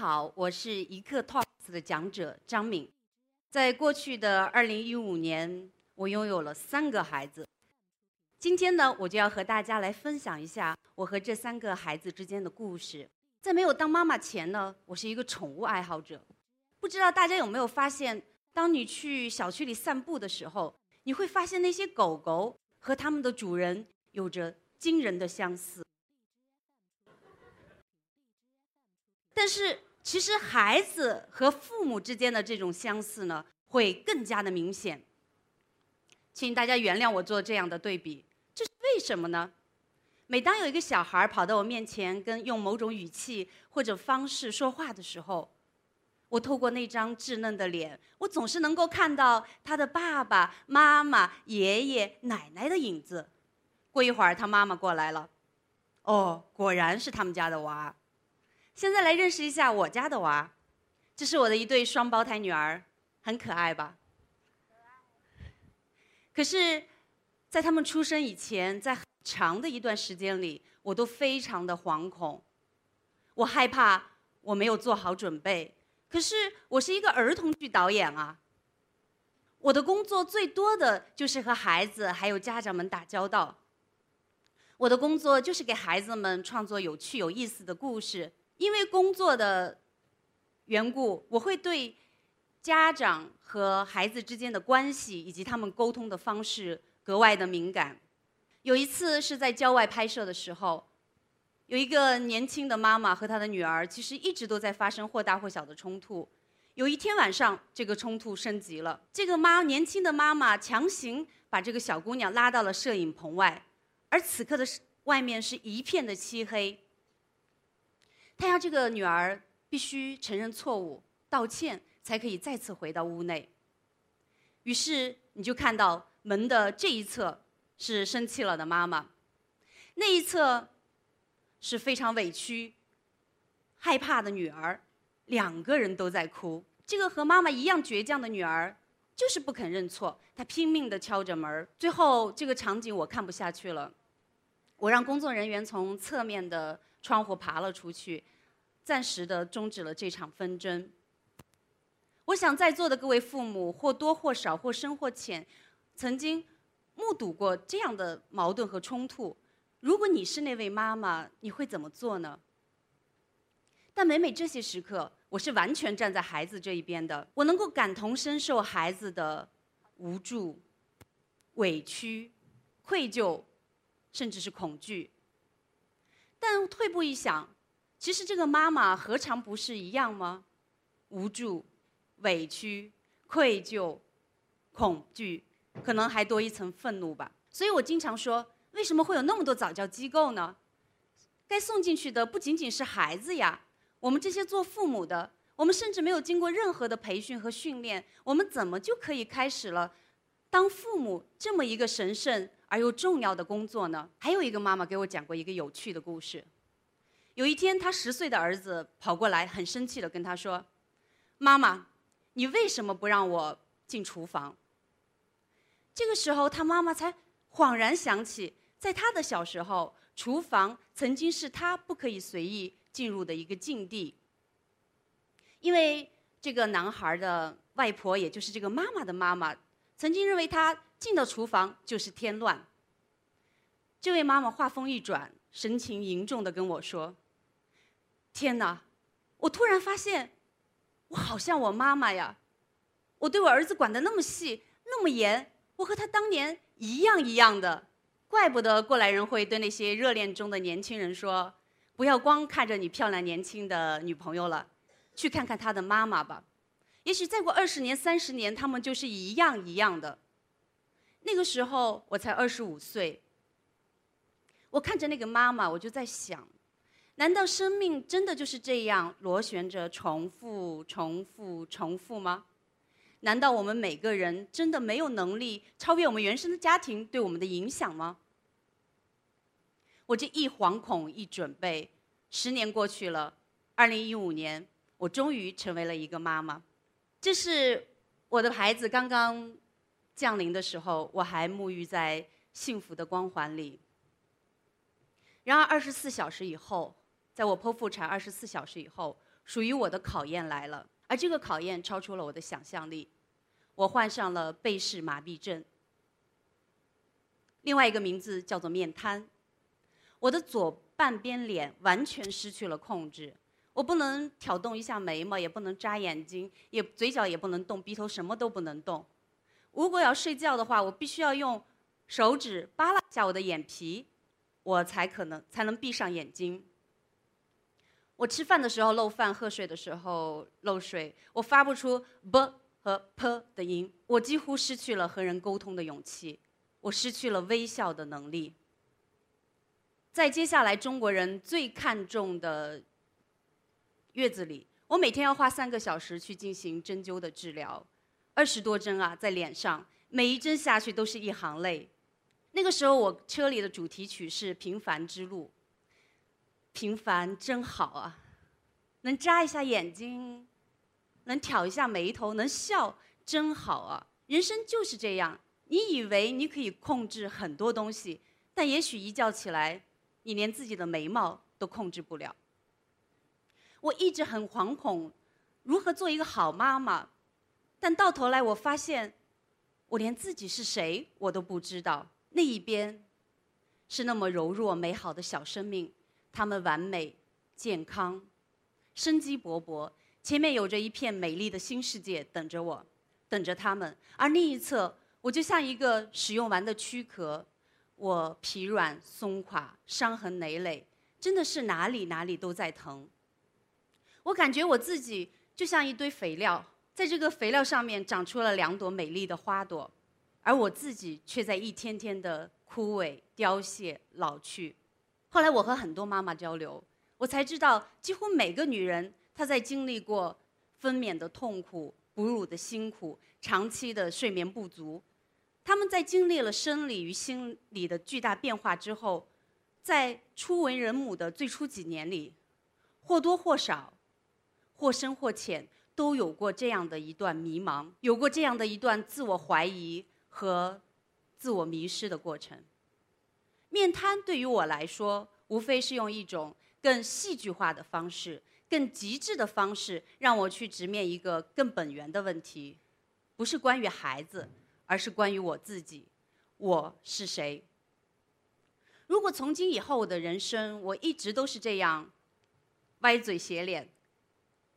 好，我是一刻 Talks 的讲者张敏。在过去的二零一五年，我拥有了三个孩子。今天呢，我就要和大家来分享一下我和这三个孩子之间的故事。在没有当妈妈前呢，我是一个宠物爱好者。不知道大家有没有发现，当你去小区里散步的时候，你会发现那些狗狗和它们的主人有着惊人的相似。但是，其实孩子和父母之间的这种相似呢，会更加的明显。请大家原谅我做这样的对比，这是为什么呢？每当有一个小孩跑到我面前，跟用某种语气或者方式说话的时候，我透过那张稚嫩的脸，我总是能够看到他的爸爸妈妈、爷爷奶奶的影子。过一会儿，他妈妈过来了，哦，果然是他们家的娃。现在来认识一下我家的娃，这是我的一对双胞胎女儿，很可爱吧？可是，在他们出生以前，在很长的一段时间里，我都非常的惶恐，我害怕我没有做好准备。可是，我是一个儿童剧导演啊，我的工作最多的就是和孩子还有家长们打交道，我的工作就是给孩子们创作有趣有意思的故事。因为工作的缘故，我会对家长和孩子之间的关系以及他们沟通的方式格外的敏感。有一次是在郊外拍摄的时候，有一个年轻的妈妈和她的女儿，其实一直都在发生或大或小的冲突。有一天晚上，这个冲突升级了。这个妈年轻的妈妈强行把这个小姑娘拉到了摄影棚外，而此刻的外面是一片的漆黑。他要这个女儿必须承认错误、道歉，才可以再次回到屋内。于是你就看到门的这一侧是生气了的妈妈，那一侧是非常委屈、害怕的女儿，两个人都在哭。这个和妈妈一样倔强的女儿就是不肯认错，她拼命地敲着门。最后这个场景我看不下去了，我让工作人员从侧面的。窗户爬了出去，暂时的终止了这场纷争。我想在座的各位父母或多或少或深或浅，曾经目睹过这样的矛盾和冲突。如果你是那位妈妈，你会怎么做呢？但每每这些时刻，我是完全站在孩子这一边的。我能够感同身受孩子的无助、委屈、愧疚，甚至是恐惧。但退步一想，其实这个妈妈何尝不是一样吗？无助、委屈、愧疚、恐惧，可能还多一层愤怒吧。所以我经常说，为什么会有那么多早教机构呢？该送进去的不仅仅是孩子呀，我们这些做父母的，我们甚至没有经过任何的培训和训练，我们怎么就可以开始了当父母这么一个神圣？而又重要的工作呢？还有一个妈妈给我讲过一个有趣的故事。有一天，她十岁的儿子跑过来，很生气的跟她说：“妈妈，你为什么不让我进厨房？”这个时候，他妈妈才恍然想起，在他的小时候，厨房曾经是他不可以随意进入的一个禁地。因为这个男孩的外婆，也就是这个妈妈的妈妈，曾经认为他。进到厨房就是添乱。这位妈妈话锋一转，神情凝重的跟我说：“天哪，我突然发现，我好像我妈妈呀！我对我儿子管得那么细，那么严，我和他当年一样一样的。怪不得过来人会对那些热恋中的年轻人说：不要光看着你漂亮年轻的女朋友了，去看看他的妈妈吧。也许再过二十年、三十年，他们就是一样一样的。”那个时候我才二十五岁，我看着那个妈妈，我就在想：难道生命真的就是这样螺旋着重复、重复、重复吗？难道我们每个人真的没有能力超越我们原生的家庭对我们的影响吗？我这一惶恐一准备，十年过去了，二零一五年，我终于成为了一个妈妈。这是我的孩子刚刚。降临的时候，我还沐浴在幸福的光环里。然而，二十四小时以后，在我剖腹产二十四小时以后，属于我的考验来了，而这个考验超出了我的想象力，我患上了背式麻痹症。另外一个名字叫做面瘫，我的左半边脸完全失去了控制，我不能挑动一下眉毛，也不能眨眼睛，也嘴角也不能动，鼻头什么都不能动。如果要睡觉的话，我必须要用手指扒拉一下我的眼皮，我才可能才能闭上眼睛。我吃饭的时候漏饭，喝水的时候漏水，我发不出 b 和 p 的音，我几乎失去了和人沟通的勇气，我失去了微笑的能力。在接下来中国人最看重的月子里，我每天要花三个小时去进行针灸的治疗，二十多针啊，在脸上，每一针下去都是一行泪。那个时候，我车里的主题曲是《平凡之路》。平凡真好啊，能眨一下眼睛，能挑一下眉头，能笑真好啊！人生就是这样，你以为你可以控制很多东西，但也许一觉起来，你连自己的眉毛都控制不了。我一直很惶恐，如何做一个好妈妈，但到头来我发现，我连自己是谁我都不知道。那一边，是那么柔弱美好的小生命。他们完美、健康、生机勃勃，前面有着一片美丽的新世界等着我，等着他们。而另一侧，我就像一个使用完的躯壳，我疲软、松垮、伤痕累累，真的是哪里哪里都在疼。我感觉我自己就像一堆肥料，在这个肥料上面长出了两朵美丽的花朵，而我自己却在一天天的枯萎、凋谢、老去。后来我和很多妈妈交流，我才知道，几乎每个女人她在经历过分娩的痛苦、哺乳的辛苦、长期的睡眠不足，她们在经历了生理与心理的巨大变化之后，在初为人母的最初几年里，或多或少、或深或浅，都有过这样的一段迷茫，有过这样的一段自我怀疑和自我迷失的过程。面瘫对于我来说，无非是用一种更戏剧化的方式、更极致的方式，让我去直面一个更本源的问题，不是关于孩子，而是关于我自己，我是谁？如果从今以后我的人生我一直都是这样，歪嘴斜脸，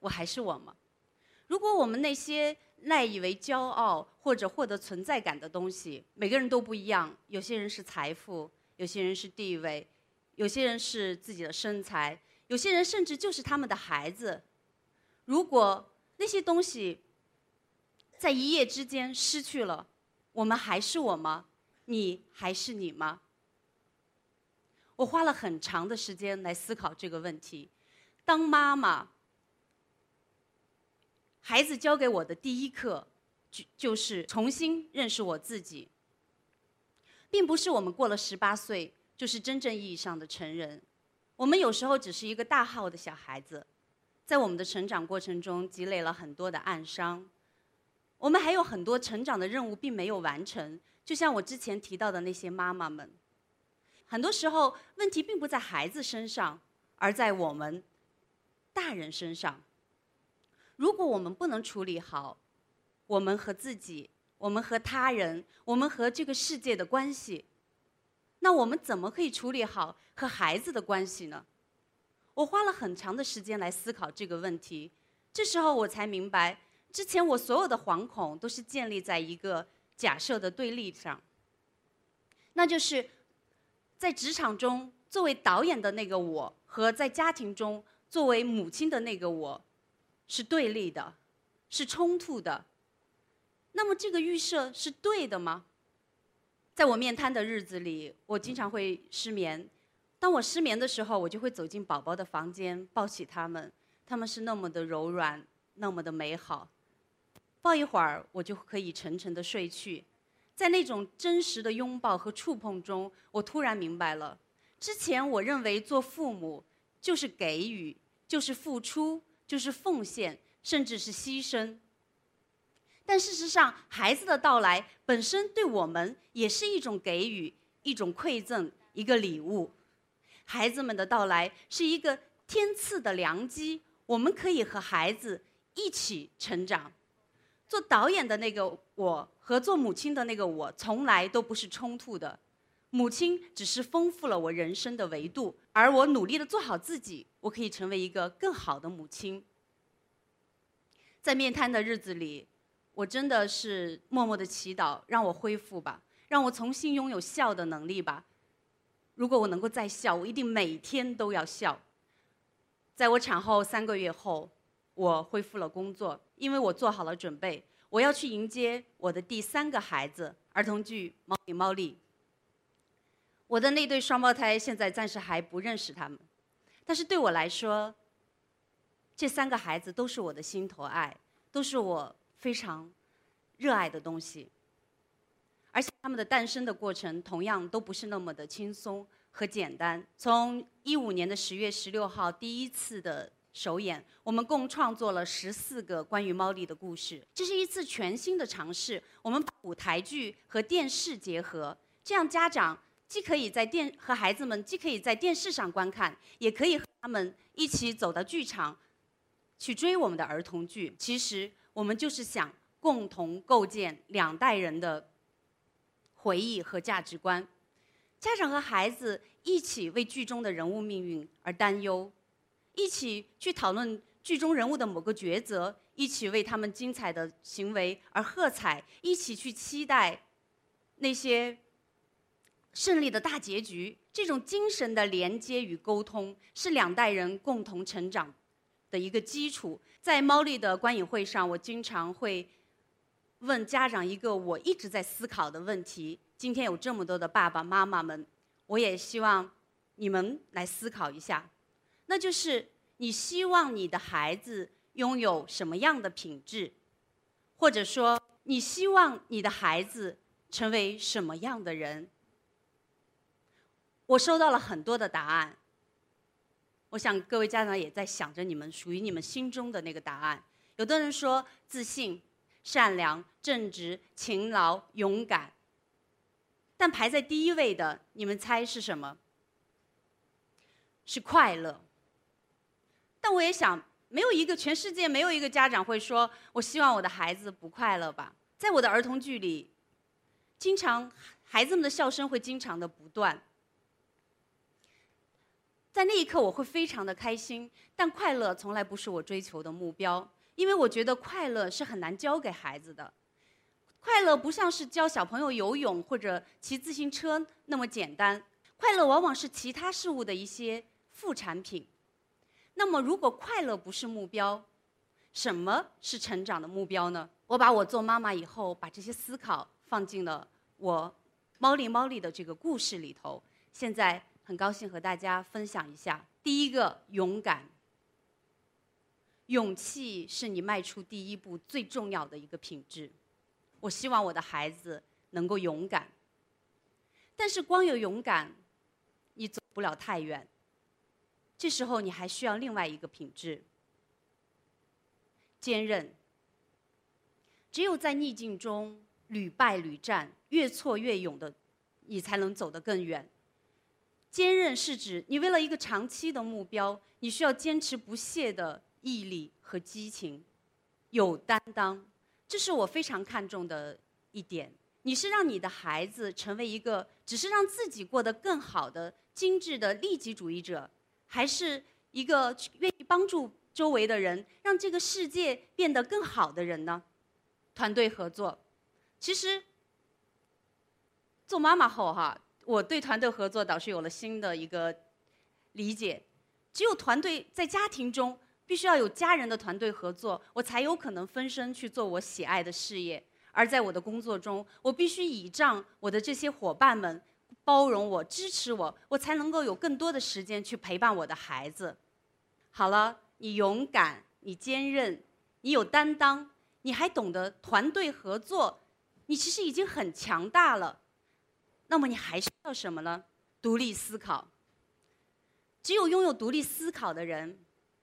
我还是我吗？如果我们那些赖以为骄傲或者获得存在感的东西，每个人都不一样，有些人是财富。有些人是地位，有些人是自己的身材，有些人甚至就是他们的孩子。如果那些东西在一夜之间失去了，我们还是我吗？你还是你吗？我花了很长的时间来思考这个问题。当妈妈，孩子教给我的第一课，就就是重新认识我自己。并不是我们过了十八岁就是真正意义上的成人，我们有时候只是一个大号的小孩子，在我们的成长过程中积累了很多的暗伤，我们还有很多成长的任务并没有完成。就像我之前提到的那些妈妈们，很多时候问题并不在孩子身上，而在我们大人身上。如果我们不能处理好我们和自己。我们和他人，我们和这个世界的关系，那我们怎么可以处理好和孩子的关系呢？我花了很长的时间来思考这个问题，这时候我才明白，之前我所有的惶恐都是建立在一个假设的对立上，那就是在职场中作为导演的那个我和在家庭中作为母亲的那个我是对立的，是冲突的。那么这个预设是对的吗？在我面瘫的日子里，我经常会失眠。当我失眠的时候，我就会走进宝宝的房间，抱起他们，他们是那么的柔软，那么的美好。抱一会儿，我就可以沉沉的睡去。在那种真实的拥抱和触碰中，我突然明白了，之前我认为做父母就是给予，就是付出，就是奉献，甚至是牺牲。但事实上，孩子的到来本身对我们也是一种给予、一种馈赠、一个礼物。孩子们的到来是一个天赐的良机，我们可以和孩子一起成长。做导演的那个我和做母亲的那个我，从来都不是冲突的。母亲只是丰富了我人生的维度，而我努力的做好自己，我可以成为一个更好的母亲。在面瘫的日子里，我真的是默默的祈祷，让我恢复吧，让我重新拥有笑的能力吧。如果我能够再笑，我一定每天都要笑。在我产后三个月后，我恢复了工作，因为我做好了准备，我要去迎接我的第三个孩子——儿童剧《猫里猫丽》。我的那对双胞胎现在暂时还不认识他们，但是对我来说，这三个孩子都是我的心头爱，都是我非常热爱的东西。而且他们的诞生的过程同样都不是那么的轻松和简单。从一五年的十月十六号第一次的首演，我们共创作了十四个关于猫莉的故事。这是一次全新的尝试，我们把舞台剧和电视结合，这样家长。既可以在电和孩子们，既可以在电视上观看，也可以和他们一起走到剧场，去追我们的儿童剧。其实我们就是想共同构建两代人的回忆和价值观。家长和孩子一起为剧中的人物命运而担忧，一起去讨论剧中人物的某个抉择，一起为他们精彩的行为而喝彩，一起去期待那些。胜利的大结局，这种精神的连接与沟通，是两代人共同成长的一个基础。在猫丽的观影会上，我经常会问家长一个我一直在思考的问题：今天有这么多的爸爸妈妈们，我也希望你们来思考一下，那就是你希望你的孩子拥有什么样的品质，或者说你希望你的孩子成为什么样的人？我收到了很多的答案，我想各位家长也在想着你们属于你们心中的那个答案。有的人说自信、善良、正直、勤劳、勇敢，但排在第一位的，你们猜是什么？是快乐。但我也想，没有一个全世界没有一个家长会说我希望我的孩子不快乐吧？在我的儿童剧里，经常孩子们的笑声会经常的不断。在那一刻，我会非常的开心，但快乐从来不是我追求的目标，因为我觉得快乐是很难教给孩子的。快乐不像是教小朋友游泳或者骑自行车那么简单，快乐往往是其他事物的一些副产品。那么，如果快乐不是目标，什么是成长的目标呢？我把我做妈妈以后，把这些思考放进了我猫里猫里的这个故事里头。现在。很高兴和大家分享一下。第一个，勇敢。勇气是你迈出第一步最重要的一个品质。我希望我的孩子能够勇敢。但是光有勇敢，你走不了太远。这时候你还需要另外一个品质：坚韧。只有在逆境中屡败屡战、越挫越勇的，你才能走得更远。坚韧是指你为了一个长期的目标，你需要坚持不懈的毅力和激情，有担当，这是我非常看重的一点。你是让你的孩子成为一个只是让自己过得更好的精致的利己主义者，还是一个愿意帮助周围的人，让这个世界变得更好的人呢？团队合作，其实做妈妈后哈。我对团队合作倒是有了新的一个理解，只有团队在家庭中必须要有家人的团队合作，我才有可能分身去做我喜爱的事业；而在我的工作中，我必须倚仗我的这些伙伴们包容我、支持我，我才能够有更多的时间去陪伴我的孩子。好了，你勇敢，你坚韧，你有担当，你还懂得团队合作，你其实已经很强大了。那么你还需要什么呢？独立思考。只有拥有独立思考的人，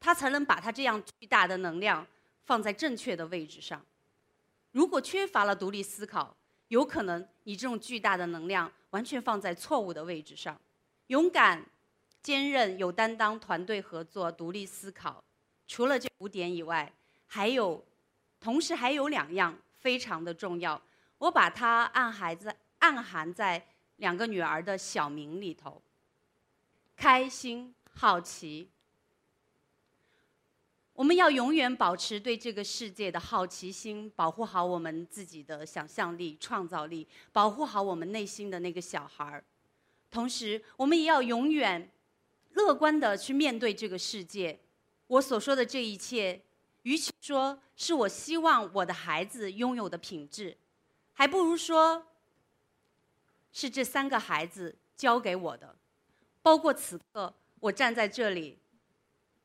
他才能把他这样巨大的能量放在正确的位置上。如果缺乏了独立思考，有可能你这种巨大的能量完全放在错误的位置上。勇敢、坚韧、有担当、团队合作、独立思考，除了这五点以外，还有，同时还有两样非常的重要，我把它暗含在暗含在两个女儿的小名里头。开心、好奇，我们要永远保持对这个世界的好奇心，保护好我们自己的想象力、创造力，保护好我们内心的那个小孩儿。同时，我们也要永远乐观的去面对这个世界。我所说的这一切，与其说是我希望我的孩子拥有的品质，还不如说是这三个孩子教给我的。包括此刻我站在这里，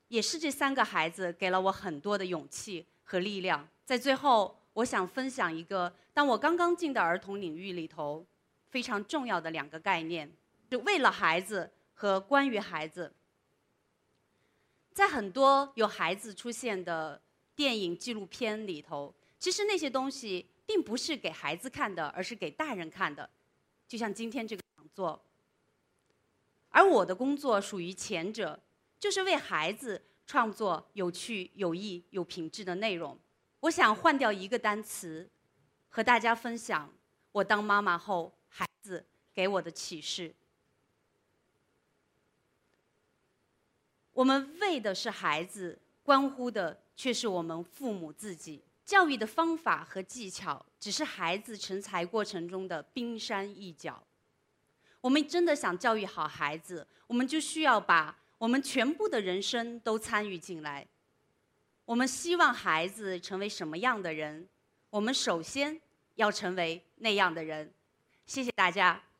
也是这三个孩子给了我很多的勇气和力量。在最后，我想分享一个，当我刚刚进的儿童领域里头，非常重要的两个概念，就为了孩子和关于孩子。在很多有孩子出现的电影纪录片里头，其实那些东西并不是给孩子看的，而是给大人看的，就像今天这个讲座。而我的工作属于前者，就是为孩子创作有趣、有益、有品质的内容。我想换掉一个单词，和大家分享我当妈妈后孩子给我的启示。我们为的是孩子，关乎的却是我们父母自己。教育的方法和技巧，只是孩子成才过程中的冰山一角。我们真的想教育好孩子，我们就需要把我们全部的人生都参与进来。我们希望孩子成为什么样的人，我们首先要成为那样的人。谢谢大家。